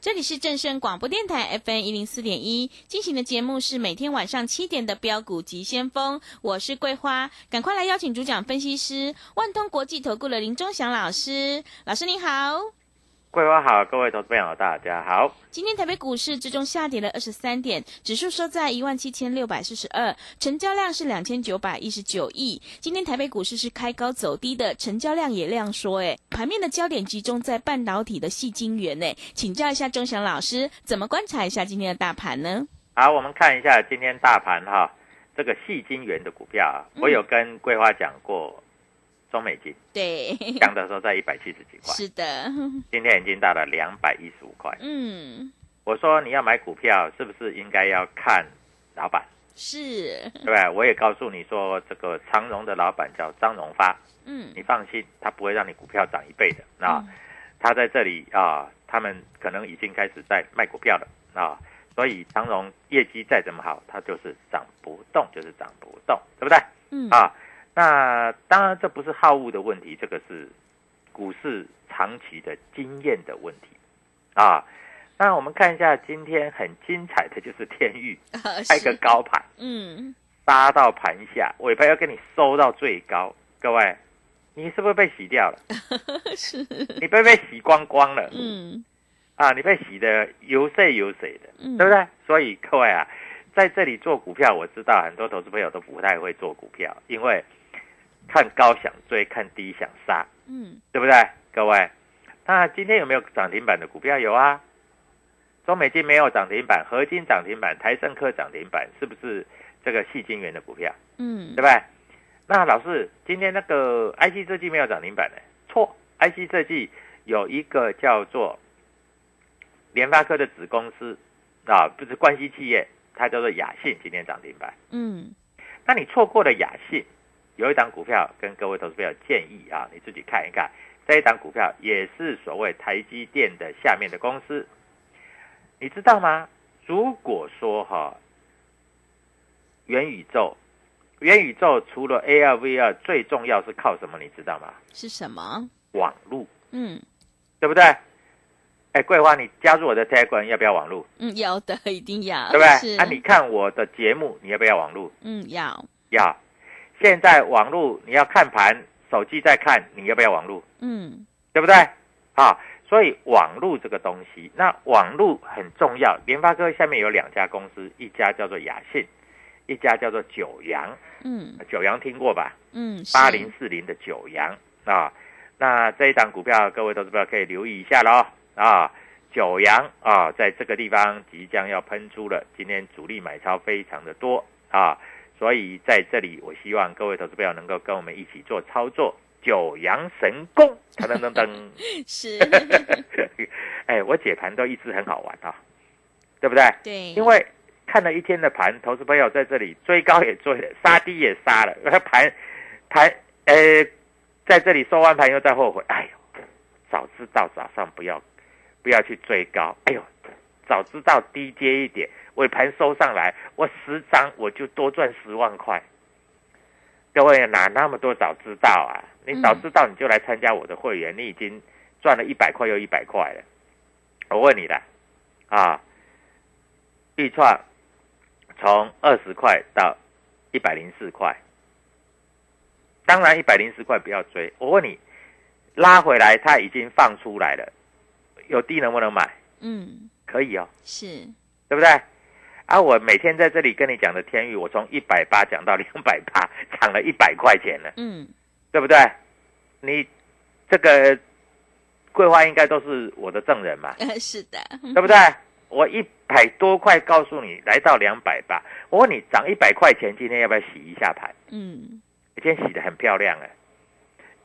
这里是正声广播电台 FM 一零四点一。进行的节目是每天晚上七点的标股及先锋，我是桂花，赶快来邀请主讲分析师万通国际投顾的林忠祥老师，老师您好。桂花好，各位投资朋友大家好。今天台北股市最终下跌了二十三点，指数收在一万七千六百四十二，成交量是两千九百一十九亿。今天台北股市是开高走低的，成交量也量缩，哎，盘面的焦点集中在半导体的细晶圆，哎，请教一下钟祥老师，怎么观察一下今天的大盘呢？好，我们看一下今天大盘哈，这个细晶圆的股票啊，我有跟桂花讲过。中美金对，讲的时候在一百七十几块，是的，今天已经到了两百一十五块。嗯，我说你要买股票，是不是应该要看老板？是，对？我也告诉你说，这个长荣的老板叫张荣发，嗯，你放心，他不会让你股票涨一倍的。那、他在这里啊，他们可能已经开始在卖股票了啊，所以长荣业绩再怎么好，它就是涨不动，就是涨不动，对不对？嗯啊。那当然，这不是好恶的问题，这个是股市长期的经验的问题啊。那我们看一下今天很精彩的就是天域 开个高盘，嗯，杀到盘下，尾盘要给你收到最高。各位，你是不是被洗掉了？是，你被被洗光光了。嗯，啊，你被洗的油水油水的，嗯对不对？所以各位啊，在这里做股票，我知道很多投资朋友都不太会做股票，因为。看高想追，看低想杀，嗯，对不对？各位，那今天有没有涨停板的股票？有啊，中美金没有涨停板，合金涨停板，台盛科涨停板，是不是这个细晶圆的股票？嗯，对不对？那老师，今天那个 IC 设计没有涨停板呢？错，IC 设计有一个叫做联发科的子公司啊，不是关系企业，它叫做雅信，今天涨停板。嗯，那你错过了雅信。有一档股票跟各位投资朋友建议啊，你自己看一看，这一档股票也是所谓台积电的下面的公司，你知道吗？如果说哈，元宇宙，元宇宙除了 AR、VR，最重要是靠什么？你知道吗？是什么？网路，嗯，对不对？哎，桂花，你加入我的 Telegram 要不要网路？嗯，要的，一定要，对不对？是啊，你看我的节目，你要不要网路？嗯，要，要。现在网络你要看盘，手机在看，你要不要网络？嗯，对不对？啊，所以网络这个东西，那网络很重要。联发科下面有两家公司，一家叫做雅信，一家叫做九阳。嗯，九阳听过吧？嗯，八零四零的九阳啊，那这一档股票各位投资者可以留意一下喽啊。九阳啊，在这个地方即将要喷出了，今天主力买超非常的多啊。所以在这里，我希望各位投资朋友能够跟我们一起做操作，九阳神功，噔噔噔噔，是，哎，我解盘都一直很好玩啊，对不对？对，因为看了一天的盘，投资朋友在这里追高也追了，杀低也杀了，盘盘呃，在这里收完盘又在后悔，哎呦，早知道早上不要不要去追高，哎呦，早知道低阶一点，尾盘收上来，我十张我就多赚十万块。各位哪那么多早知道啊？你早知道你就来参加我的会员，你已经赚了一百块又一百块了。我问你的啊，预创从二十块到一百零四块，当然一百零四块不要追。我问你，拉回来它已经放出来了，有低能不能买？嗯，可以哦，是，对不对？啊，我每天在这里跟你讲的天域，我从一百八讲到两百八，涨了一百块钱了，嗯，对不对？你这个桂花应该都是我的证人嘛，呃，是的，对不对？我一百多块告诉你，来到两百八，我问你涨一百块钱，今天要不要洗一下盘？嗯，今天洗的很漂亮哎，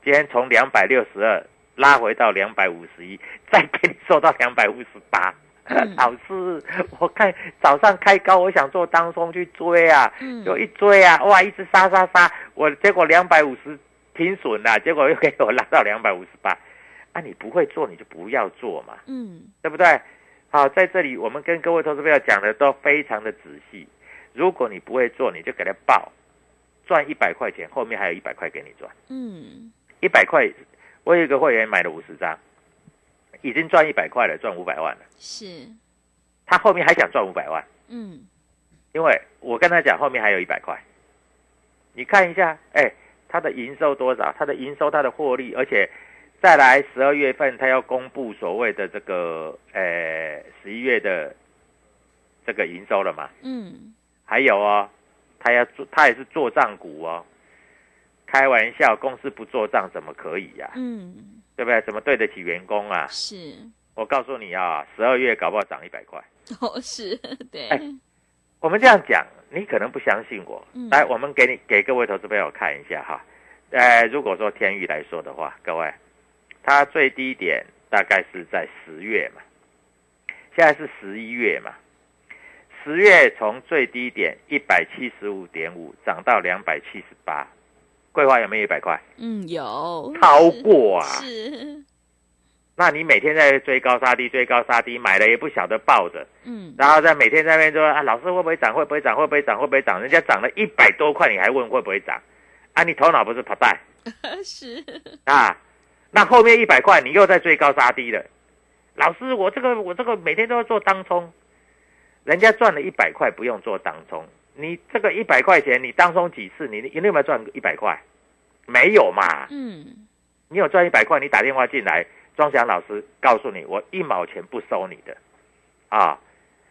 今天从两百六十二拉回到两百五十一，再给你收到两百五十八。嗯老师，我看早上开高，我想做当中去追啊，嗯。就一追啊，哇，一直杀杀杀，我结果两百五十停损了，结果又给我拉到两百五十八，啊，你不会做你就不要做嘛，嗯，对不对？好，在这里我们跟各位投资朋友讲的都非常的仔细，如果你不会做，你就给他报，赚一百块钱，后面还有一百块给你赚，嗯，一百块，我有一个会员买了五十张，已经赚一百块了，赚五百万了，是，他后面还想赚五百万。嗯，因为我跟他讲后面还有一百块，你看一下，哎，他的营收多少？他的营收，他的获利，而且再来十二月份他要公布所谓的这个，呃，十一月的这个营收了嘛？嗯，还有哦，他要做，他也是做账股哦。开玩笑，公司不做账怎么可以呀、嗯，对不对？怎么对得起员工啊？是，我告诉你啊，十二月搞不好涨一百块。哦，是，对，哎我们这样讲，你可能不相信我。嗯来，我们给你给各位投资朋友看一下哈。呃，如果说天宇来说的话，各位，它最低点大概是在十月嘛，现在是十一月嘛。十月从最低点一百七十五点五涨到两百七十八，桂花有没有一百块？嗯，有，超过啊！是，那你每天在追高杀低，追高杀低，买了也不晓得抱着，嗯，然后在每天在那边说啊，老师会不会涨？会不会涨？会不会涨？会不会涨？人家涨了一百多块，你还问会不会涨？啊，你头脑不是跑带 是，啊？那后面一百块你又在追高杀低了。老师，我这个我这个每天都要做当冲，人家赚了一百块不用做当冲，你这个一百块钱你当中几次？你你有没有赚一百块？没有嘛？嗯，你有赚一百块，你打电话进来，庄祥老师告诉你，我一毛钱不收你的，啊，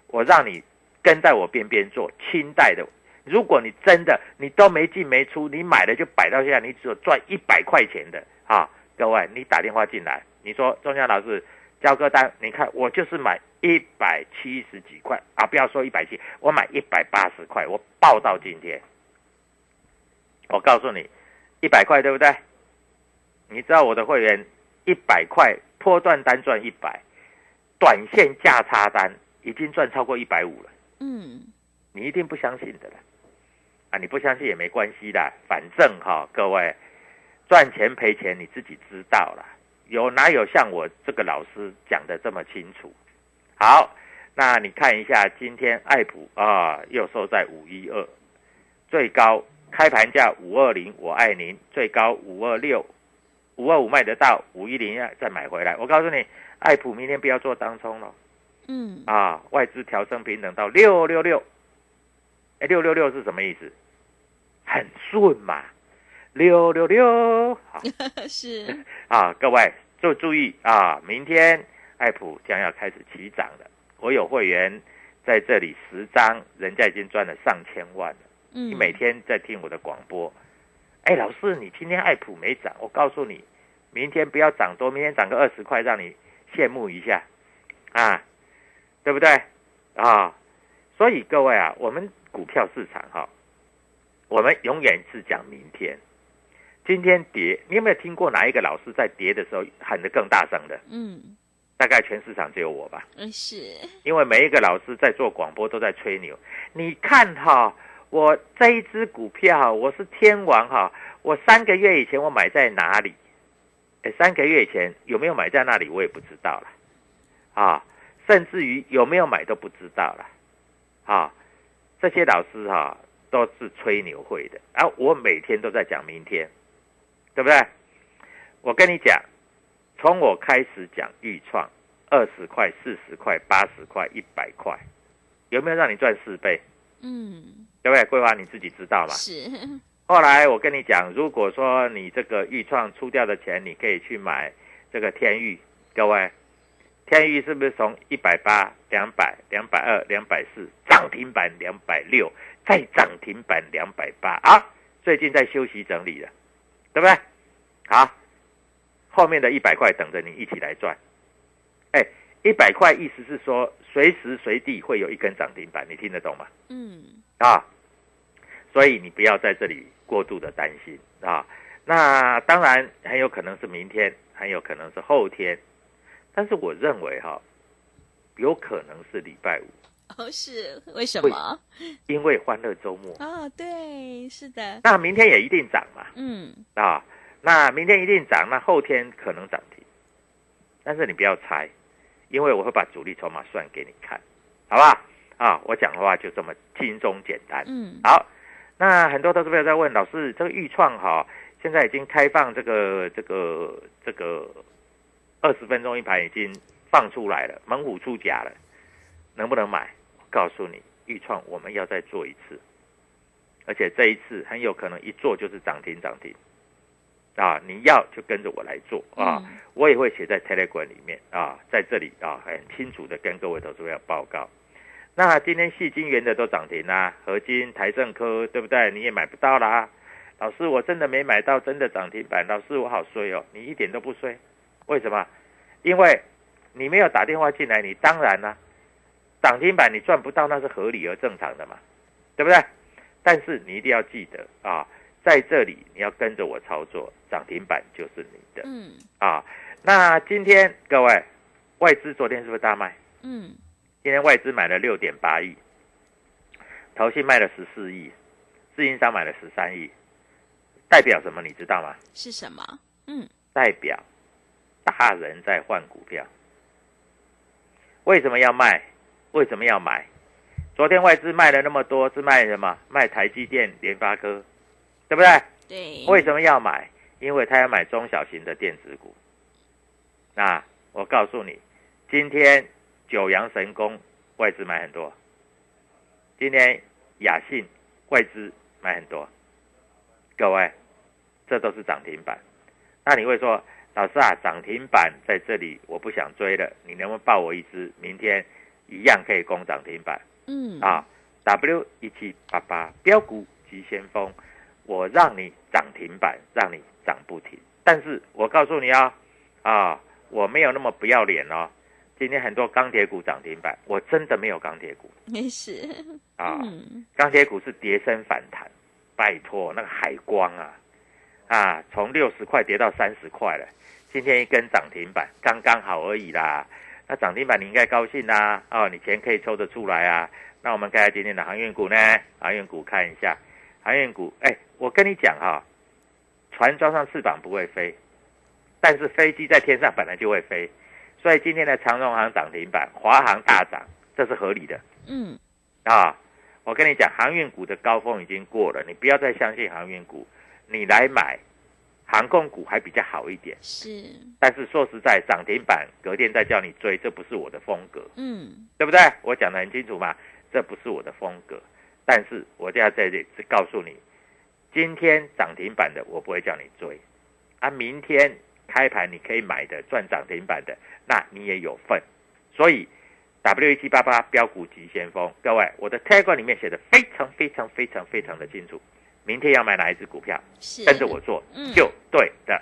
我让你跟在我边边做，清代的。如果你真的你都没进没出，你买了就摆到现在，你只有赚一百块钱的啊，各位，你打电话进来，你说庄祥老师交割单，你看我就是买一百七十几块啊，不要说一百七，我买一百八十块，我报到今天，我告诉你，一百块对不对？你知道我的会员一百块波段单赚一百，短线价差单已经赚超过一百五了，嗯，你一定不相信的了啊！你不相信也没关系的，反正哈、各位赚钱赔钱你自己知道了，有哪有像我这个老师讲的这么清楚？好，那你看一下今天爱普啊，又收在五一二，最高开盘价五二零，我爱您，最高五二六，五二五卖得到，五一零再买回来。我告诉你，爱普明天不要做当冲了嗯，啊，外资调升平等到六六六，哎，六六六是什么意思？很顺嘛，六六六，好。是，啊，各位就注意啊，明天爱普将要开始起涨了。我有会员在这里十张，人家已经赚了上千万了。嗯，你每天在听我的广播，哎，老师，你今天爱普没涨，我告诉你，明天不要涨多，明天涨个二十块，让你羡慕一下，啊，对不对？啊，所以各位啊，我们股票市场哈、我们永远是讲明天。今天跌，你有没有听过哪一个老师在跌的时候喊得更大声的？嗯，大概全市场只有我吧，嗯，是，因为每一个老师在做广播都在吹牛。你看哈，我这一只股票我是天王哈，我三个月以前我买在哪里？哎，三个月以前有没有买在那里我也不知道了，啊，甚至于有没有买都不知道了，啊，这些老师哈都是吹牛会的，而、我每天都在讲明天，对不对？我跟你讲，从我开始讲预创二十块、四十块、八十块、一百块，有没有让你赚四倍？嗯，对不对？桂花你自己知道嘛。是，后来我跟你讲，如果说你这个预创出掉的钱，你可以去买这个天域，各位，天域是不是从一百八、两百、两百二、两百四涨停板两百六，再涨停板两百八啊？最近在休息整理了，对不对？好，后面的一百块等着你一起来赚。哎，一百块意思是说随时随地会有一根涨停板，你听得懂吗？嗯，啊，所以你不要在这里过度的担心啊。那当然很有可能是明天，很有可能是后天，但是我认为哈、有可能是礼拜五，哦，是，为什么？因为欢乐周末。哦，对，是的，那明天也一定涨嘛嗯，啊，那明天一定涨，那后天可能涨停，但是你不要猜，因为我会把主力筹码算给你看，好吧？啊，我讲的话就这么轻松简单。嗯，好，那很多投资朋友在问老师，这个预创哈，现在已经开放这个这个这个二十分钟一盘已经放出来了，猛虎出甲了，能不能买？我告诉你，预创我们要再做一次，而且这一次很有可能一做就是涨停涨停。啊，你要就跟着我来做啊！嗯我也会写在 Telegram 里面啊，在这里啊很清楚的跟各位投资朋友报告。那今天细晶圆的都涨停啦、合金、台政科，对不对？你也买不到啦。老师，我真的没买到真的涨停板。老师，我好衰哦。你一点都不衰，为什么？因为你没有打电话进来，你当然啦、涨停板你赚不到，那是合理而正常的嘛，对不对？但是你一定要记得啊，在这里你要跟着我操作，涨停板就是你的嗯，啊。那今天各位，外资昨天是不是大卖？嗯，今天外资买了六点八亿，投信卖了十四亿，自营商买了十三亿，代表什么？你知道吗？是什么？嗯，代表大人在换股票。为什么要卖？为什么要买？昨天外资卖了那么多，是卖什么？卖台积电、联发科，对不对？对，为什么要买？因为他要买中小型的电子股。那我告诉你，今天九阳神功外资买很多，今天雅信外资买很多，各位，这都是涨停板。那你会说，老师啊，涨停板在这里我不想追了，你能不能报我一只？明天一样可以攻涨停板。嗯，啊，W 一七八八标股急先锋，我让你涨停板，让你涨不停。但是我告诉你啊，啊，我没有那么不要脸哦。今天很多钢铁股涨停板，我真的没有钢铁股没事，啊。嗯，钢铁股是跌升反弹，拜托那个海光啊，啊，从六十块跌到三十块了，今天一根涨停板，刚刚好而已啦。那涨停板你应该高兴啦、哦，你钱可以抽得出来啊。那我们看下今天的航运股呢？航运股看一下，航运股，哎，我跟你讲哈、船装上翅膀不会飞，但是飞机在天上本来就会飞，所以今天的长荣航涨停板，华航大涨，这是合理的。嗯，啊，我跟你讲，航运股的高峰已经过了，你不要再相信航运股，你来买航空股还比较好一点。是，但是说实在，涨停板隔天再叫你追，这不是我的风格，嗯，对不对？我讲的很清楚嘛，这不是我的风格。但是我就要在这里是告诉你，今天涨停板的我不会叫你追，啊，明天开盘你可以买的赚涨停板的，那你也有份。所以 W 一七八八标股急先锋，各位，我的 Telegram 里面写的非常非常非常非常的清楚，明天要买哪一只股票，是，跟着我做嗯就对的，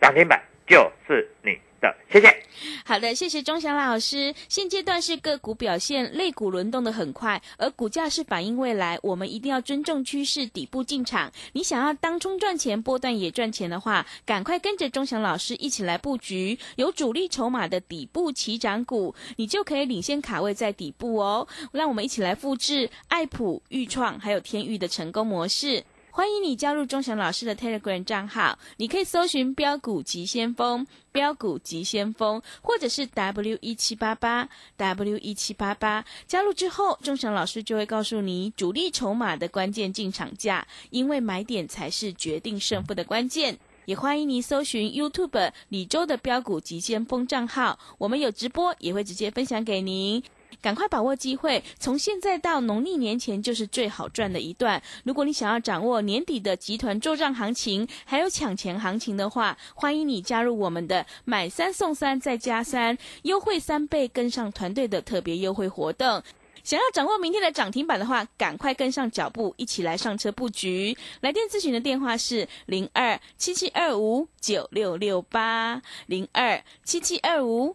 涨停板就就是你的，谢谢。好的，谢谢钟祥老师。现阶段是个股表现，类股轮动的很快，而股价是反映未来，我们一定要尊重趋势，底部进场。你想要当冲赚钱，波段也赚钱的话，赶快跟着钟祥老师一起来布局有主力筹码的底部起涨股，你就可以领先卡位在底部哦。让我们一起来复制爱普、豫创还有天域的成功模式。欢迎你加入钟祥老师的 Telegram 账号，你可以搜寻“标股急先锋”、“标股急先锋”，或者是 W 一七八八 W 一七八八。加入之后，钟祥老师就会告诉你主力筹码的关键进场价，因为买点才是决定胜负的关键。也欢迎你搜寻 YouTube 李周的标股急先锋账号，我们有直播，也会直接分享给您。赶快把握机会，从现在到农历年前就是最好赚的一段。如果你想要掌握年底的集团做账行情，还有抢钱行情的话，欢迎你加入我们的买三送三再加三优惠三倍，跟上团队的特别优惠活动。想要掌握明天的涨停板的话，赶快跟上脚步，一起来上车布局。来电咨询的电话是零二七七二五九六六八零二七七二五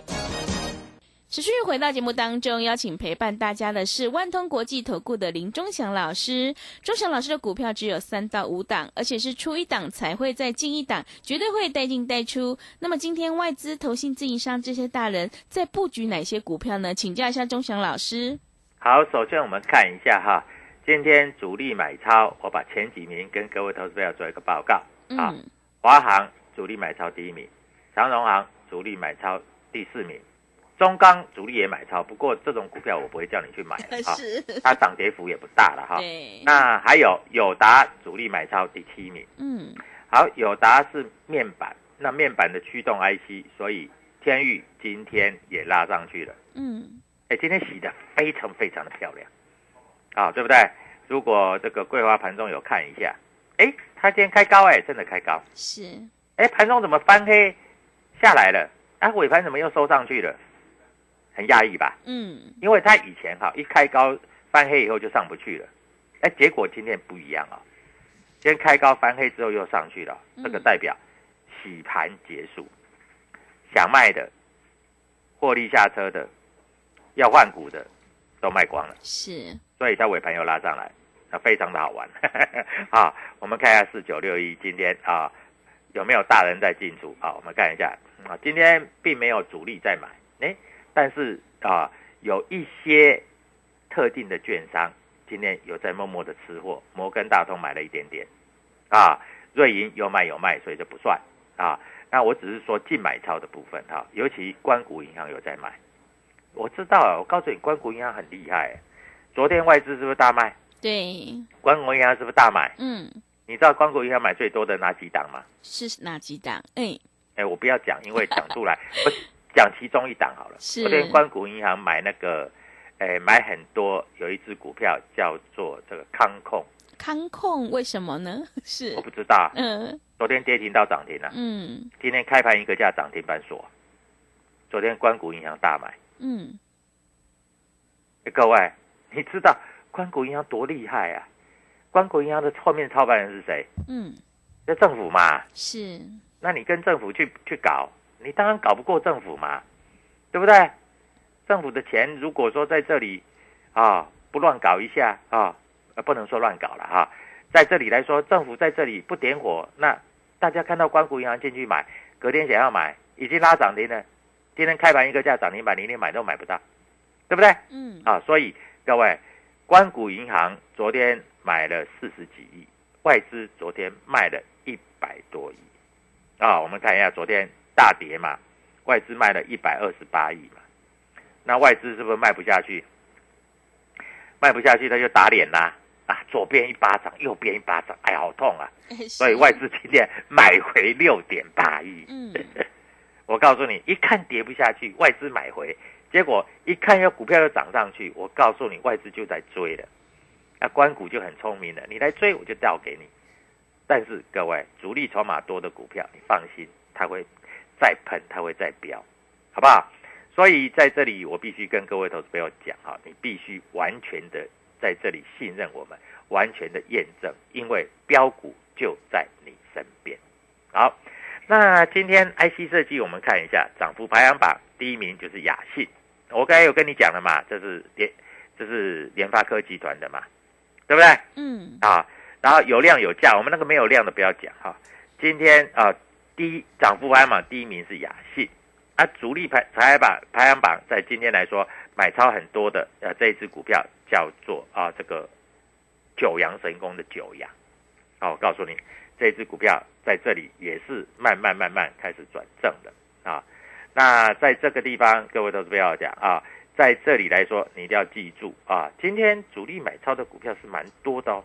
持续回到节目当中，邀请陪伴大家的是万通国际投顾的林忠祥老师。忠祥老师的股票只有三到五档，而且是出一档才会再进一档，绝对会带进带出。那么今天外资、投信、自营商这些大人在布局哪些股票呢？请教一下忠祥老师。好，首先我们看一下哈，今天主力买超，我把前几名跟各位投资朋友做一个报告啊。华航主力买超第一名，长荣航主力买超第四名。中钢主力也买超，不过这种股票我不会叫你去买啊，它涨跌幅也不大了哈。那还有友达主力买超第七名，嗯，好，友达是面板，那面板的驱动 IC，所以天域今天也拉上去了，嗯，哎，今天洗的非常非常的漂亮，啊，对不对？如果这个桂花盘中有看一下，哎，它今天开高哎，真的开高，是，哎，盘中怎么翻黑？下来了？啊，尾盘怎么又收上去了？很压抑吧？嗯，因为他以前哈一开高翻黑以后就上不去了，哎，结果今天不一样啊，今天开高翻黑之后又上去了，这个代表洗盘结束，想卖的、获利下车的、要换股的都卖光了，是，所以它尾盘又拉上来，那非常的好玩 啊！我们看一下四九六一今天啊有没有大人在进出好？我们看一下啊，今天并没有主力在买，哎。但是啊，有一些特定的券商今天有在默默的吃货，摩根大通买了一点点，啊，瑞银有买有卖，所以就不算啊。那我只是说净买超的部分哈，尤其关谷银行有在买，我知道啊，我告诉你，关谷银行很厉害，昨天外资是不是大卖？对，关谷银行是不是大买？嗯，你知道关谷银行买最多的哪几档吗？是哪几档？哎，哎，我不要讲，因为讲出来 不。讲其中一档好了，昨天关谷银行买那个，诶，买很多，有一只股票叫做这个康控。康控为什么呢？是我不知道。嗯，昨天跌停到涨停了。嗯，今天开盘一个价涨停板锁。昨天关谷银行大买。嗯，各位，你知道关谷银行多厉害啊？关谷银行的后面操盘人是谁？嗯，那政府嘛。是。那你跟政府去去搞？你当然搞不过政府嘛，对不对？政府的钱如果说在这里啊不乱搞一下啊，呃不能说乱搞了哈，在这里来说，政府在这里不点火，那大家看到关谷银行进去买，隔天想要买，已经拉涨停了，今天开盘一个价涨停板，你连买都买不到，对不对？嗯。啊，所以各位，关谷银行昨天买了四十几亿，外资昨天卖了一百多亿，啊，我们看一下昨天。大跌嘛，外资卖了一百二十八亿嘛，那外资是不是卖不下去？卖不下去他就打脸啦，啊，左边一巴掌，右边一巴掌，哎，好痛啊！所以外资今天买回六点八亿。嗯，我告诉你，一看跌不下去，外资买回，结果一看要股票又涨上去，我告诉你，外资就在追了。那关股就很聪明了，你来追我就掉给你。但是各位，主力筹码多的股票，你放心，它会再喷，它会再飙，好不好？所以在这里，我必须跟各位投资朋友讲哈，你必须完全的在这里信任我们，完全的验证，因为标股就在你身边。好，那今天 IC 设计，我们看一下涨幅排行榜，第一名就是雅信。我刚才有跟你讲了嘛，这是联，这是联发科集团的嘛，对不对？嗯，啊，然后有量有价，我们那个没有量的不要讲哈。今天啊，第一涨幅排行榜第一名是雅信。啊，主力排排行榜排行榜在今天来说买超很多的，呃，这一只股票叫做啊这个九阳神功的九阳，好，我告诉你，这一只股票在这里也是慢慢慢慢开始转正的啊。那在这个地方，各位都是不要讲啊，在这里来说，你一定要记住啊，今天主力买超的股票是蛮多的哦，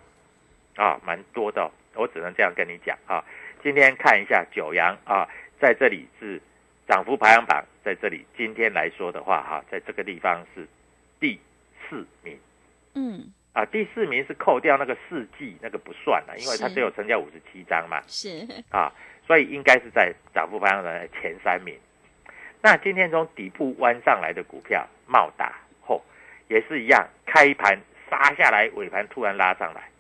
啊，蛮多的，我只能这样跟你讲啊。今天看一下九阳啊，在这里是。涨幅排行榜在这里，今天来说的话，哈，在这个地方是第四名。嗯，啊，第四名是扣掉那个四季那个不算了，因为它只有成交五十七张嘛。是啊，所以应该是在涨幅排行榜的前三名。那今天从底部弯上来的股票，茂达后也是一样，开盘杀下来，尾盘突然拉上来，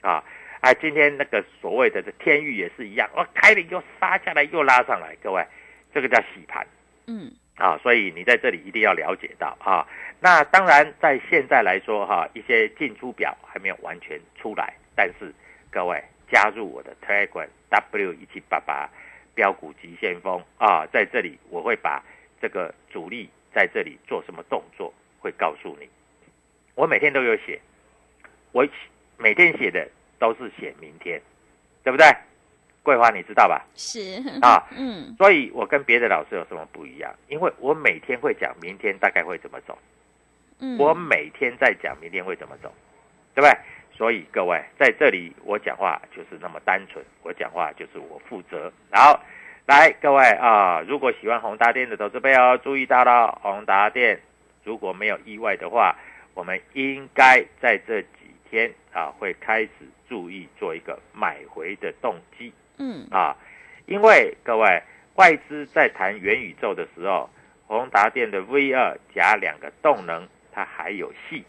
啊，啊，今天那个所谓的这天域也是一样，哦，开了又杀下来，又拉上来，各位。这个叫洗盘，嗯，啊，所以你在这里一定要了解到啊。那当然，在现在来说哈，一些进出表还没有完全出来，但是各位加入我的 Telegram W 一七八八标股急先锋啊，在这里我会把这个主力在这里做什么动作，会告诉你。我每天都有写，我每天写的都是写明天，对不对？桂花，你知道吧？是啊，嗯，所以我跟别的老师有什么不一样？因为我每天会讲明天大概会怎么走，嗯，我每天在讲明天会怎么走，对不对？所以各位在这里我讲话就是那么单纯，我讲话就是我负责。好，来各位啊，如果喜欢宏达电的投资朋友，注意到了宏达电，如果没有意外的话，我们应该在这几天啊会开始注意做一个买回的动机。嗯啊，因为各位外资在谈元宇宙的时候，宏达电的 V 二加两个动能，它还有戏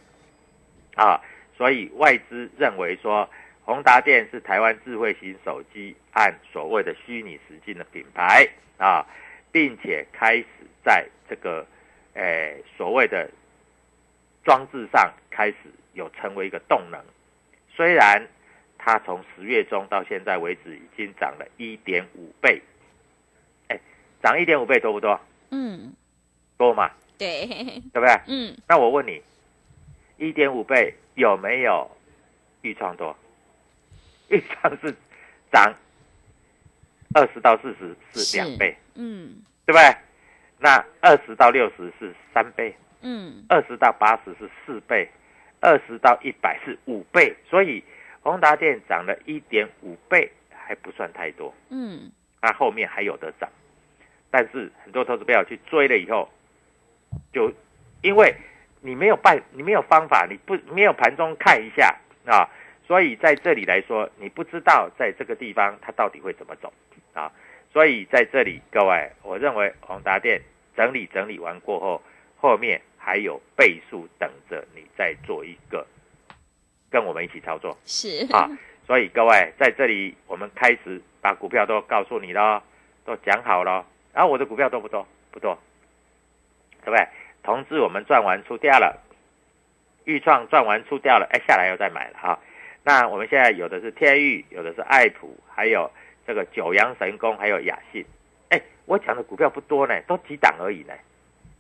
啊，所以外资认为说宏达电是台湾智慧型手机按所谓的虚拟实境的品牌啊，并且开始在这个诶所谓的装置上开始有成为一个动能，虽然。它从十月中到现在为止，已经涨了一点五倍，哎，涨一点五倍多不多？嗯，多嘛？对，对不对？嗯，那我问你，一点五倍有没有预创多？预创是涨二十到四十是两倍，嗯，对不对？那二十到六十是三倍，嗯，二十到八十是四倍，二十到一百是五倍，所以。宏达电涨了一点五倍，还不算太多。嗯，那后面还有的涨，但是很多投资朋友去追了以后，就因为你没有办，你没有方法，你不没有盘中看一下啊，所以在这里来说，你不知道在这个地方它到底会怎么走啊。所以在这里，各位，我认为宏达电整理整理完过后，后面还有倍数等着你再做一个。跟我们一起操作是啊，所以各位在这里，我们开始把股票都告诉你了，都讲好了。然后我的股票多不多？不多，对不对？同志我们赚完出掉了，豫创赚完出掉了，哎，下来又再买了哈。那我们现在有的是天域，有的是爱普，还有这个九阳神功，还有雅信。哎，我讲的股票不多呢，都几档而已呢，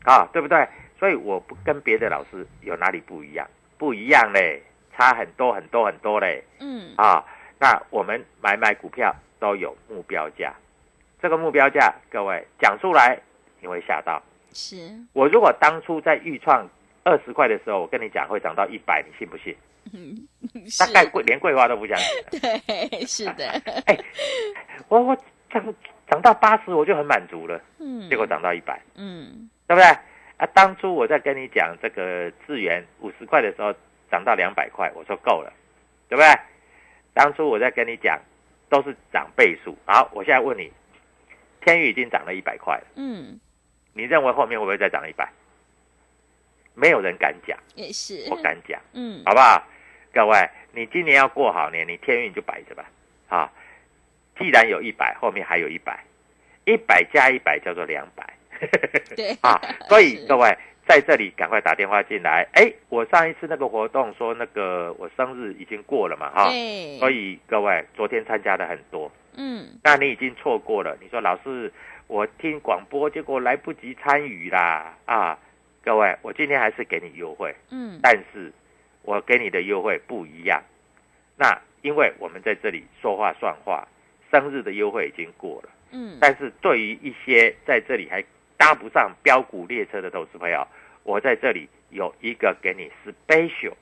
啊，对不对？所以我不跟别的老师有哪里不一样？不一样嘞。差很多很多很多嘞，嗯。啊，那我们买买股票都有目标价，这个目标价各位讲出来，你会吓到。是，我如果当初在预创二十块的时候，我跟你讲会涨到一百，你信不信？嗯，大概桂连桂花都不相信。对，是的，哎，我我涨涨到八十我就很满足了，嗯，结果涨到一百，嗯，对不对？啊，当初我在跟你讲这个智源五十块的时候涨到两百块，我说够了，对不对？当初我在跟你讲都是涨倍数，好，我现在问你，天宇已经涨了一百块了，嗯，你认为后面会不会再涨一百？没有人敢讲，也是，我敢讲，嗯，好不好？各位，你今年要过好年，你天运就摆着吧。啊，既然有一百，后面还有一百，一百加一百叫做两百。对 啊，所以 各位在这里赶快打电话进来。哎，我上一次那个活动说那个我生日已经过了嘛，哈、所以各位昨天参加的很多，嗯，那你已经错过了。你说老师，我听广播结果来不及参与啦啊！各位，我今天还是给你优惠，嗯，但是我给你的优惠不一样。那因为我们在这里说话算话，生日的优惠已经过了，嗯，但是对于一些在这里还搭不上标股列车的投资朋友，我在这里有一个给你 special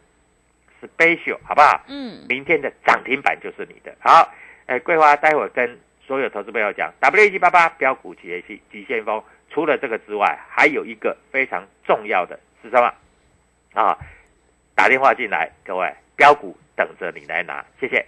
special，好不好？嗯，明天的涨停板就是你的。好，哎，桂花，待会儿跟所有投资朋友讲，W 一七八八标股企业系极先锋，除了这个之外，还有一个非常重要的是什么？啊，打电话进来，各位标股等着你来拿，谢谢。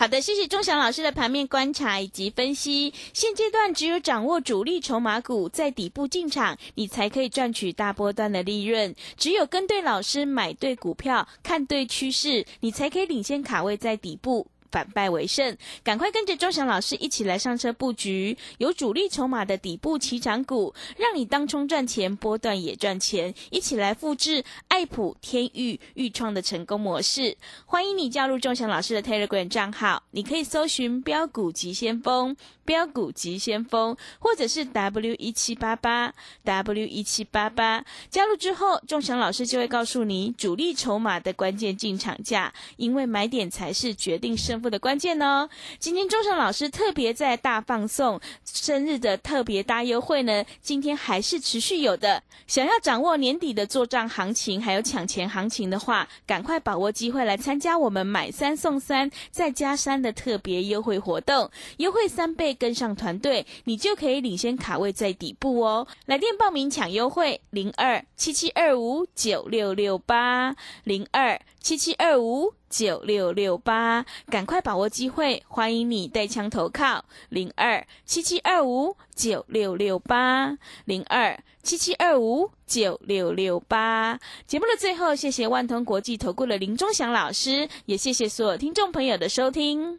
好的，谢谢钟祥老师的盘面观察以及分析。现阶段只有掌握主力筹码股在底部进场，你才可以赚取大波段的利润。只有跟对老师，买对股票，看对趋势，你才可以领先卡位在底部。反败为胜，赶快跟着钟祥老师一起来上车布局，有主力筹码的底部起涨股，让你当冲赚钱，波段也赚钱，一起来复制爱普、天域、豫创的成功模式。欢迎你加入钟祥老师的 Telegram 账号，你可以搜寻“标股急先锋”、“标股急先锋”，或者是 W 一七八八 W 一七八八。加入之后，钟祥老师就会告诉你主力筹码的关键进场价，因为买点才是决定胜负的关键哦。今天钟祥老师特别在大放送生日的特别大优惠呢，今天还是持续有的。想要掌握年底的做账行情，还有抢钱行情的话，赶快把握机会来参加我们买三送三再加三的特别优惠活动，优惠三倍，跟上团队，你就可以领先卡位在底部哦。来电报名抢优惠，零二七七二五九六六八零二七七二五。九六六八，赶快把握机会，欢迎你带枪投靠零二七七二五九六六八零二七七二五九六六八。节目的最后，谢谢万通国际投顾的林忠祥老师，也谢谢所有听众朋友的收听。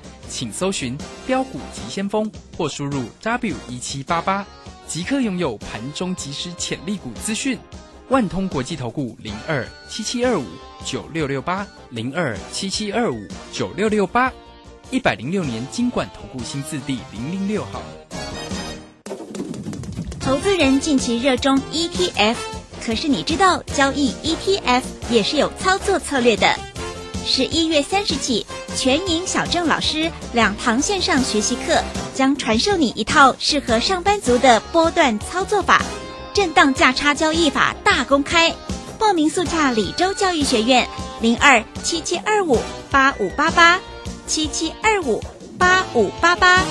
请搜寻标股急先锋或输入 W 一七八八。即刻拥有盘中即时潜力股资讯，万通国际投顾零二七七二五九六六八零二七七二五九六六八，一百零六年经管投顾新字第零零六号。投资人近期热衷 ETF，可是你知道交易 ETF 也是有操作策略的。十一月三十起，全营小郑老师两堂线上学习课将传授你一套适合上班族的波段操作法，震荡价差交易法大公开。报名速洽李州教育学院零二七七二五八五八八七七二五八五八八。